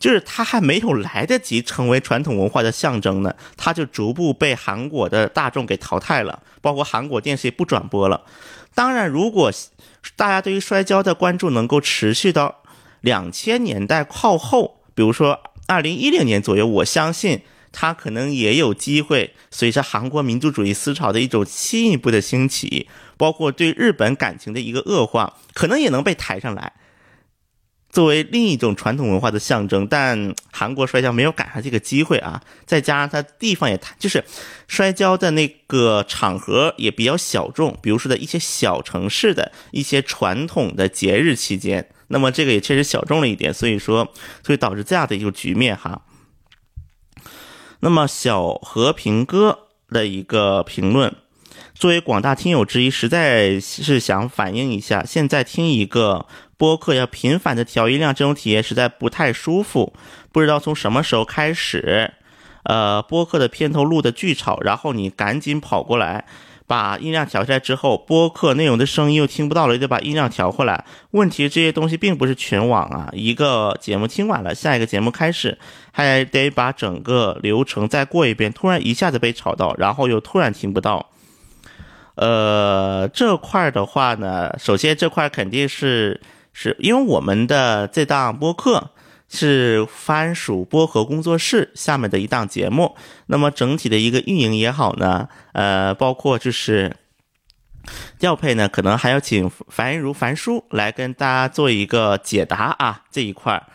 就是他还没有来得及成为传统文化的象征呢，他就逐步被韩国的大众给淘汰了，包括韩国电视也不转播了。当然，如果大家对于摔跤的关注能够持续到两千年代靠后，比如说二零一零年左右，我相信它可能也有机会随着韩国民族主义思潮的一种进一步的兴起，包括对日本感情的一个恶化，可能也能被抬上来。作为另一种传统文化的象征，但韩国摔跤没有赶上这个机会啊！再加上它地方也太，就是摔跤的那个场合也比较小众，比如说在一些小城市的一些传统的节日期间，那么这个也确实小众了一点，所以说，所以导致这样的一个局面哈。那么小和平哥的一个评论，作为广大听友之一，实在是想反映一下，现在听一个。播客要频繁的调音量，这种体验实在不太舒服。不知道从什么时候开始，呃，播客的片头录的巨吵，然后你赶紧跑过来把音量调下来之后，播客内容的声音又听不到了，得把音量调回来。问题这些东西并不是全网啊，一个节目听完了，下一个节目开始，还得把整个流程再过一遍。突然一下子被吵到，然后又突然听不到。呃，这块的话呢，首先这块肯定是。是因为我们的这档播客是番薯播客工作室下面的一档节目，那么整体的一个运营也好呢，呃，包括就是调配呢，可能还要请樊如樊叔来跟大家做一个解答啊这一块儿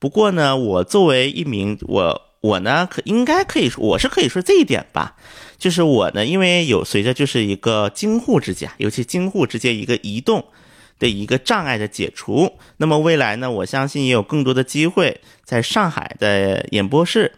不过呢，我作为一名我我呢可应该可以说我是可以说这一点吧，就是我呢，因为有随着就是一个京沪之间，尤其京沪之间一个移动。的一个障碍的解除，那么未来呢？我相信也有更多的机会在上海的演播室，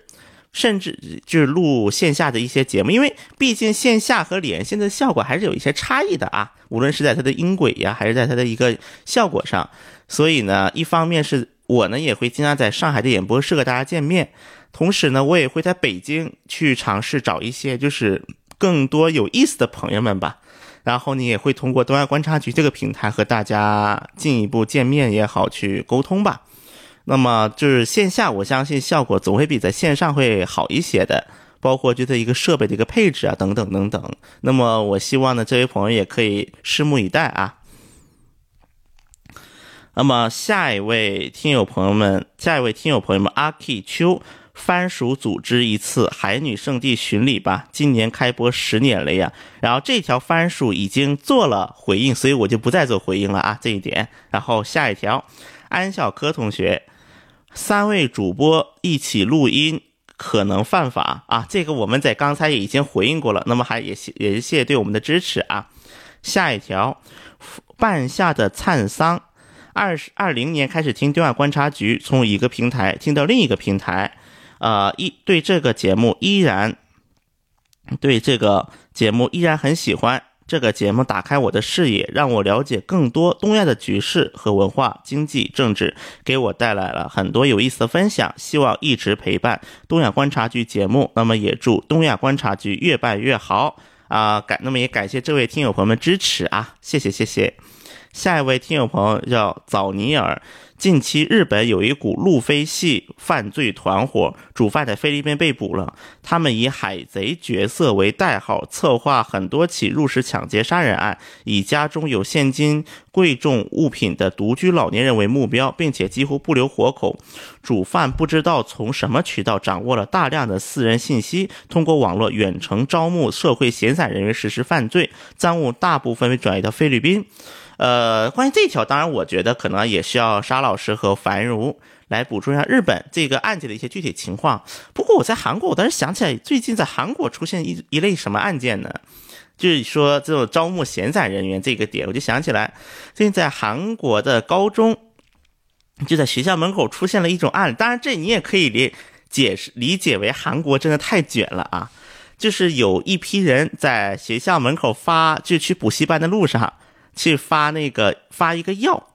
甚至就是录线下的一些节目，因为毕竟线下和连线的效果还是有一些差异的啊，无论是在它的音轨呀，还是在它的一个效果上。所以呢，一方面是我呢也会经常在上海的演播室和大家见面，同时呢，我也会在北京去尝试找一些就是更多有意思的朋友们吧。然后你也会通过东亚观察局这个平台和大家进一步见面也好，去沟通吧。那么就是线下，我相信效果总会比在线上会好一些的，包括就这一个设备的一个配置啊，等等等等。那么我希望呢，这位朋友也可以拭目以待啊。那么下一位听友朋友们，下一位听友朋友们，阿 K 秋。番薯组织一次海女圣地巡礼吧，今年开播十年了呀。然后这条番薯已经做了回应，所以我就不再做回应了啊，这一点。然后下一条，安小柯同学，三位主播一起录音可能犯法啊，这个我们在刚才也已经回应过了。那么还也谢也谢谢对我们的支持啊。下一条，半夏的灿桑，二十二零年开始听对外观察局，从一个平台听到另一个平台。呃，一对这个节目依然对这个节目依然很喜欢。这个节目打开我的视野，让我了解更多东亚的局势和文化、经济、政治，给我带来了很多有意思的分享。希望一直陪伴东亚观察局节目。那么也祝东亚观察局越办越好啊！感那么也感谢这位听友朋友们支持啊，谢谢谢谢。下一位听友朋友叫早尼尔。近期，日本有一股路飞系犯罪团伙，主犯在菲律宾被捕了。他们以海贼角色为代号，策划很多起入室抢劫杀人案，以家中有现金、贵重物品的独居老年人为目标，并且几乎不留活口。主犯不知道从什么渠道掌握了大量的私人信息，通过网络远程招募社会闲散人员实施犯罪，赃物大部分被转移到菲律宾。呃，关于这一条，当然我觉得可能也需要沙老师和樊如来补充一下日本这个案件的一些具体情况。不过我在韩国，我当时想起来，最近在韩国出现一一类什么案件呢？就是说这种招募闲散人员这个点，我就想起来，最近在韩国的高中，就在学校门口出现了一种案。当然，这你也可以理解释理解为韩国真的太卷了啊！就是有一批人在学校门口发，就去补习班的路上。去发那个发一个药，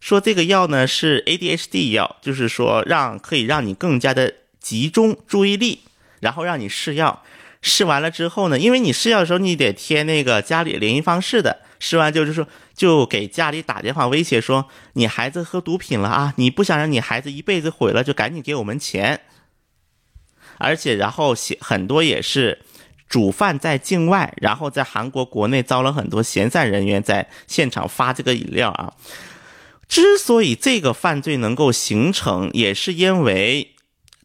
说这个药呢是 ADHD 药，就是说让可以让你更加的集中注意力，然后让你试药，试完了之后呢，因为你试药的时候你得填那个家里联系方式的，试完就是说就给家里打电话威胁说你孩子喝毒品了啊，你不想让你孩子一辈子毁了，就赶紧给我们钱，而且然后写很多也是。主犯在境外，然后在韩国国内招了很多闲散人员在现场发这个饮料啊。之所以这个犯罪能够形成，也是因为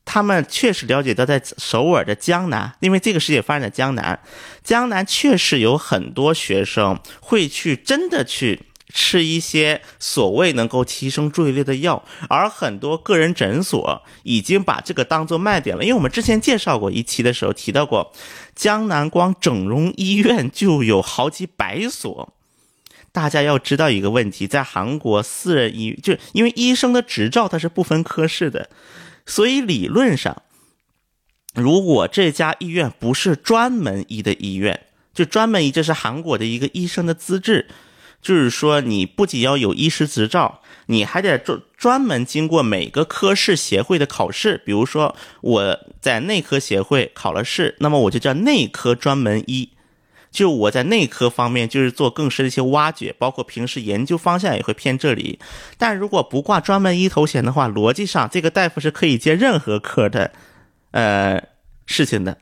他们确实了解到，在首尔的江南，因为这个事业发生在江南，江南确实有很多学生会去真的去吃一些所谓能够提升注意力的药，而很多个人诊所已经把这个当做卖点了。因为我们之前介绍过一期的时候提到过，江南光整容医院就有好几百所。大家要知道一个问题，在韩国私人医院，就因为医生的执照它是不分科室的。所以理论上，如果这家医院不是专门医的医院，就专门医，这是韩国的一个医生的资质，就是说你不仅要有医师执照，你还得专专门经过每个科室协会的考试。比如说我在内科协会考了试，那么我就叫内科专门医。就我在内科方面，就是做更深的一些挖掘，包括平时研究方向也会偏这里。但如果不挂专门医头衔的话，逻辑上这个大夫是可以接任何科的，呃，事情的。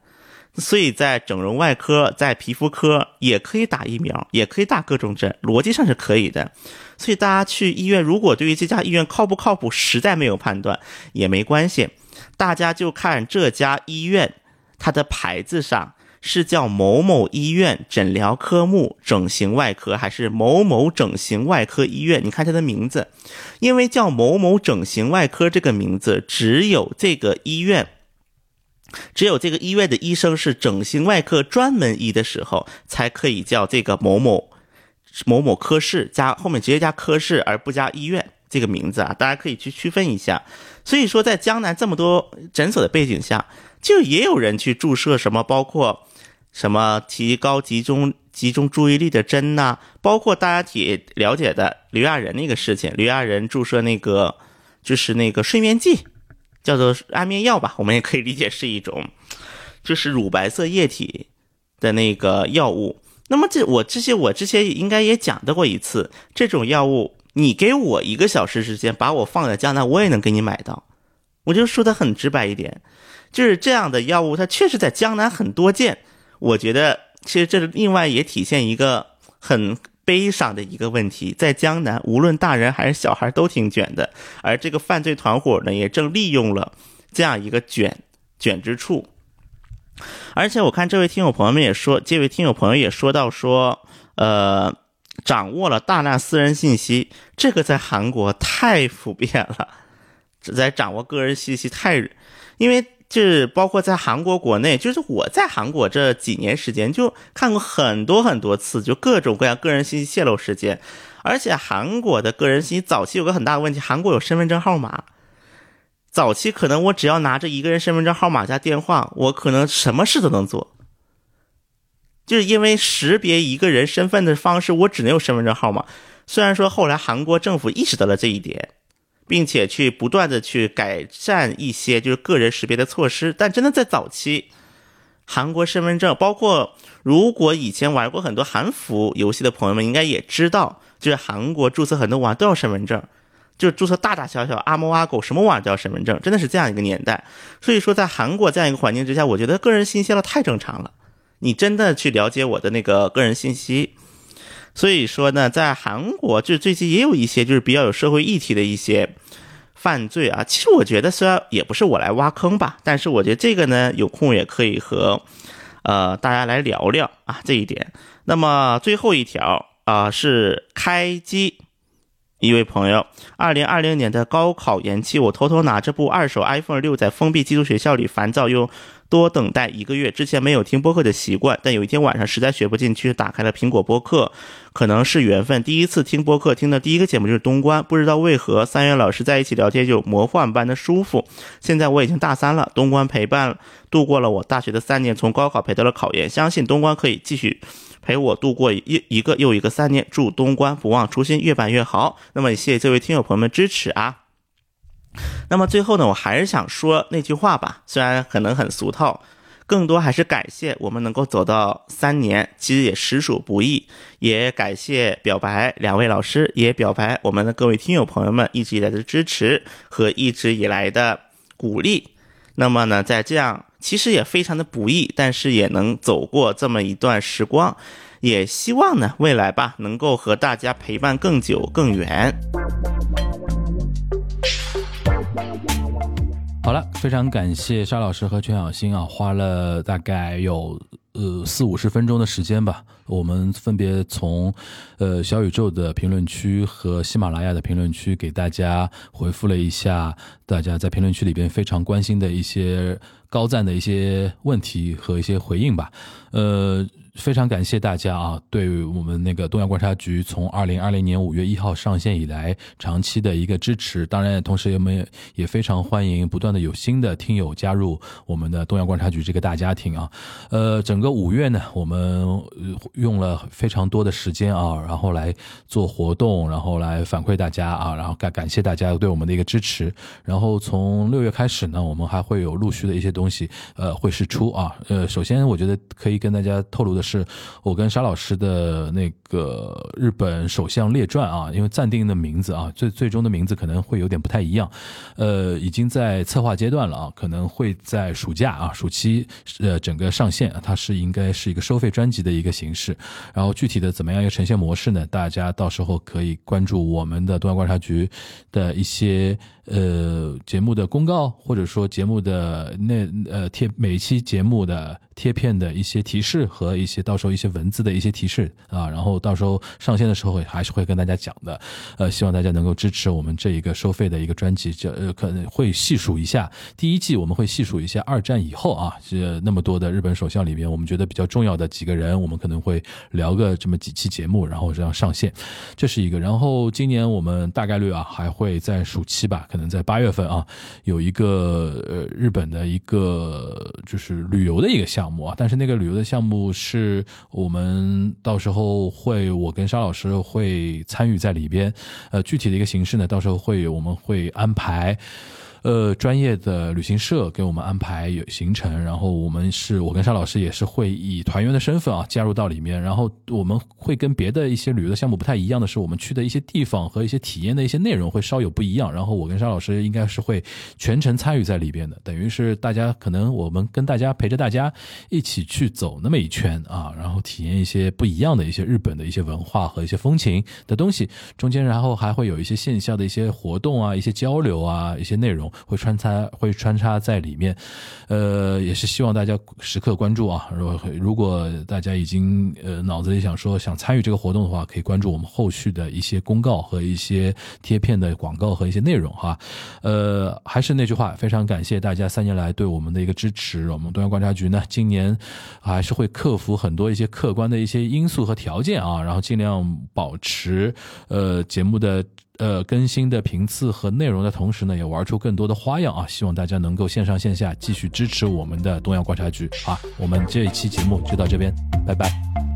所以在整容外科、在皮肤科也可以打疫苗，也可以打各种针，逻辑上是可以的。所以大家去医院，如果对于这家医院靠不靠谱实在没有判断，也没关系，大家就看这家医院它的牌子上。是叫某某医院诊疗科目整形外科，还是某某整形外科医院？你看它的名字，因为叫某某整形外科这个名字，只有这个医院，只有这个医院的医生是整形外科专门医的时候，才可以叫这个某某某某科室加后面直接加科室，而不加医院这个名字啊。大家可以去区分一下。所以说，在江南这么多诊所的背景下，就也有人去注射什么，包括。什么提高集中集中注意力的针呐？包括大家也了解的刘亚仁那个事情，刘亚仁注射那个就是那个睡眠剂，叫做安眠药吧，我们也可以理解是一种，就是乳白色液体的那个药物。那么这我这些我之前应该也讲到过一次，这种药物你给我一个小时时间，把我放在江南，我也能给你买到。我就说的很直白一点，就是这样的药物，它确实在江南很多见。我觉得，其实这另外也体现一个很悲伤的一个问题，在江南，无论大人还是小孩都挺卷的，而这个犯罪团伙呢，也正利用了这样一个卷卷之处。而且我看这位听友朋友们也说，这位听友朋友也说到说，呃，掌握了大量私人信息，这个在韩国太普遍了，在掌握个人信息太，因为。就是包括在韩国国内，就是我在韩国这几年时间就看过很多很多次，就各种各样个人信息泄露事件。而且韩国的个人信息早期有个很大的问题，韩国有身份证号码，早期可能我只要拿着一个人身份证号码加电话，我可能什么事都能做。就是因为识别一个人身份的方式，我只能有身份证号码。虽然说后来韩国政府意识到了这一点。并且去不断的去改善一些就是个人识别的措施，但真的在早期，韩国身份证，包括如果以前玩过很多韩服游戏的朋友们，应该也知道，就是韩国注册很多网都要身份证，就是注册大大小小阿猫阿狗什么网都要身份证，真的是这样一个年代。所以说，在韩国这样一个环境之下，我觉得个人信息了太正常了。你真的去了解我的那个个人信息。所以说呢，在韩国就最近也有一些就是比较有社会议题的一些犯罪啊。其实我觉得虽然也不是我来挖坑吧，但是我觉得这个呢有空也可以和呃大家来聊聊啊这一点。那么最后一条啊是开机一位朋友，二零二零年的高考延期，我偷偷拿着部二手 iPhone 六在封闭寄宿学校里烦躁又。多等待一个月，之前没有听播客的习惯，但有一天晚上实在学不进去，打开了苹果播客，可能是缘分。第一次听播客，听的第一个节目就是东关，不知道为何三月老师在一起聊天就魔幻般的舒服。现在我已经大三了，东关陪伴度过了我大学的三年，从高考陪到了考研，相信东关可以继续陪我度过一一个又一个三年。祝东关不忘初心，越办越好。那么也谢谢这位听友朋友们支持啊。那么最后呢，我还是想说那句话吧，虽然可能很俗套，更多还是感谢我们能够走到三年，其实也实属不易，也感谢表白两位老师，也表白我们的各位听友朋友们一直以来的支持和一直以来的鼓励。那么呢，在这样其实也非常的不易，但是也能走过这么一段时光，也希望呢未来吧能够和大家陪伴更久更远。好了，非常感谢沙老师和全小新啊，花了大概有呃四五十分钟的时间吧，我们分别从呃小宇宙的评论区和喜马拉雅的评论区给大家回复了一下大家在评论区里边非常关心的一些高赞的一些问题和一些回应吧，呃。非常感谢大家啊，对我们那个东亚观察局从二零二零年五月一号上线以来长期的一个支持。当然，同时我们也非常欢迎不断的有新的听友加入我们的东亚观察局这个大家庭啊。呃，整个五月呢，我们用了非常多的时间啊，然后来做活动，然后来反馈大家啊，然后感感谢大家对我们的一个支持。然后从六月开始呢，我们还会有陆续的一些东西呃会释出啊。呃，首先我觉得可以跟大家透露的。是我跟沙老师的那个日本首相列传啊，因为暂定的名字啊，最最终的名字可能会有点不太一样，呃，已经在策划阶段了啊，可能会在暑假啊，暑期呃整个上线，它是应该是一个收费专辑的一个形式，然后具体的怎么样一个呈现模式呢？大家到时候可以关注我们的东亚观察局的一些。呃，节目的公告，或者说节目的那呃贴每期节目的贴片的一些提示和一些到时候一些文字的一些提示啊，然后到时候上线的时候还是会跟大家讲的。呃，希望大家能够支持我们这一个收费的一个专辑，就呃可能会细数一下第一季，我们会细数一下二战以后啊，这那么多的日本首相里面，我们觉得比较重要的几个人，我们可能会聊个这么几期节目，然后这样上线，这是一个。然后今年我们大概率啊还会在暑期吧，可能。在八月份啊，有一个呃日本的一个就是旅游的一个项目啊，但是那个旅游的项目是我们到时候会我跟沙老师会参与在里边，呃，具体的一个形式呢，到时候会我们会安排。呃，专业的旅行社给我们安排有行程，然后我们是我跟沙老师也是会以团员的身份啊加入到里面，然后我们会跟别的一些旅游的项目不太一样的是，我们去的一些地方和一些体验的一些内容会稍有不一样，然后我跟沙老师应该是会全程参与在里边的，等于是大家可能我们跟大家陪着大家一起去走那么一圈啊，然后体验一些不一样的一些日本的一些文化和一些风情的东西，中间然后还会有一些线下的一些活动啊，一些交流啊，一些内容。会穿插会穿插在里面，呃，也是希望大家时刻关注啊。如果如果大家已经呃脑子里想说想参与这个活动的话，可以关注我们后续的一些公告和一些贴片的广告和一些内容哈。呃，还是那句话，非常感谢大家三年来对我们的一个支持。我们东阳观察局呢，今年还是会克服很多一些客观的一些因素和条件啊，然后尽量保持呃节目的。呃，更新的频次和内容的同时呢，也玩出更多的花样啊！希望大家能够线上线下继续支持我们的东阳观察局啊！我们这一期节目就到这边，拜拜。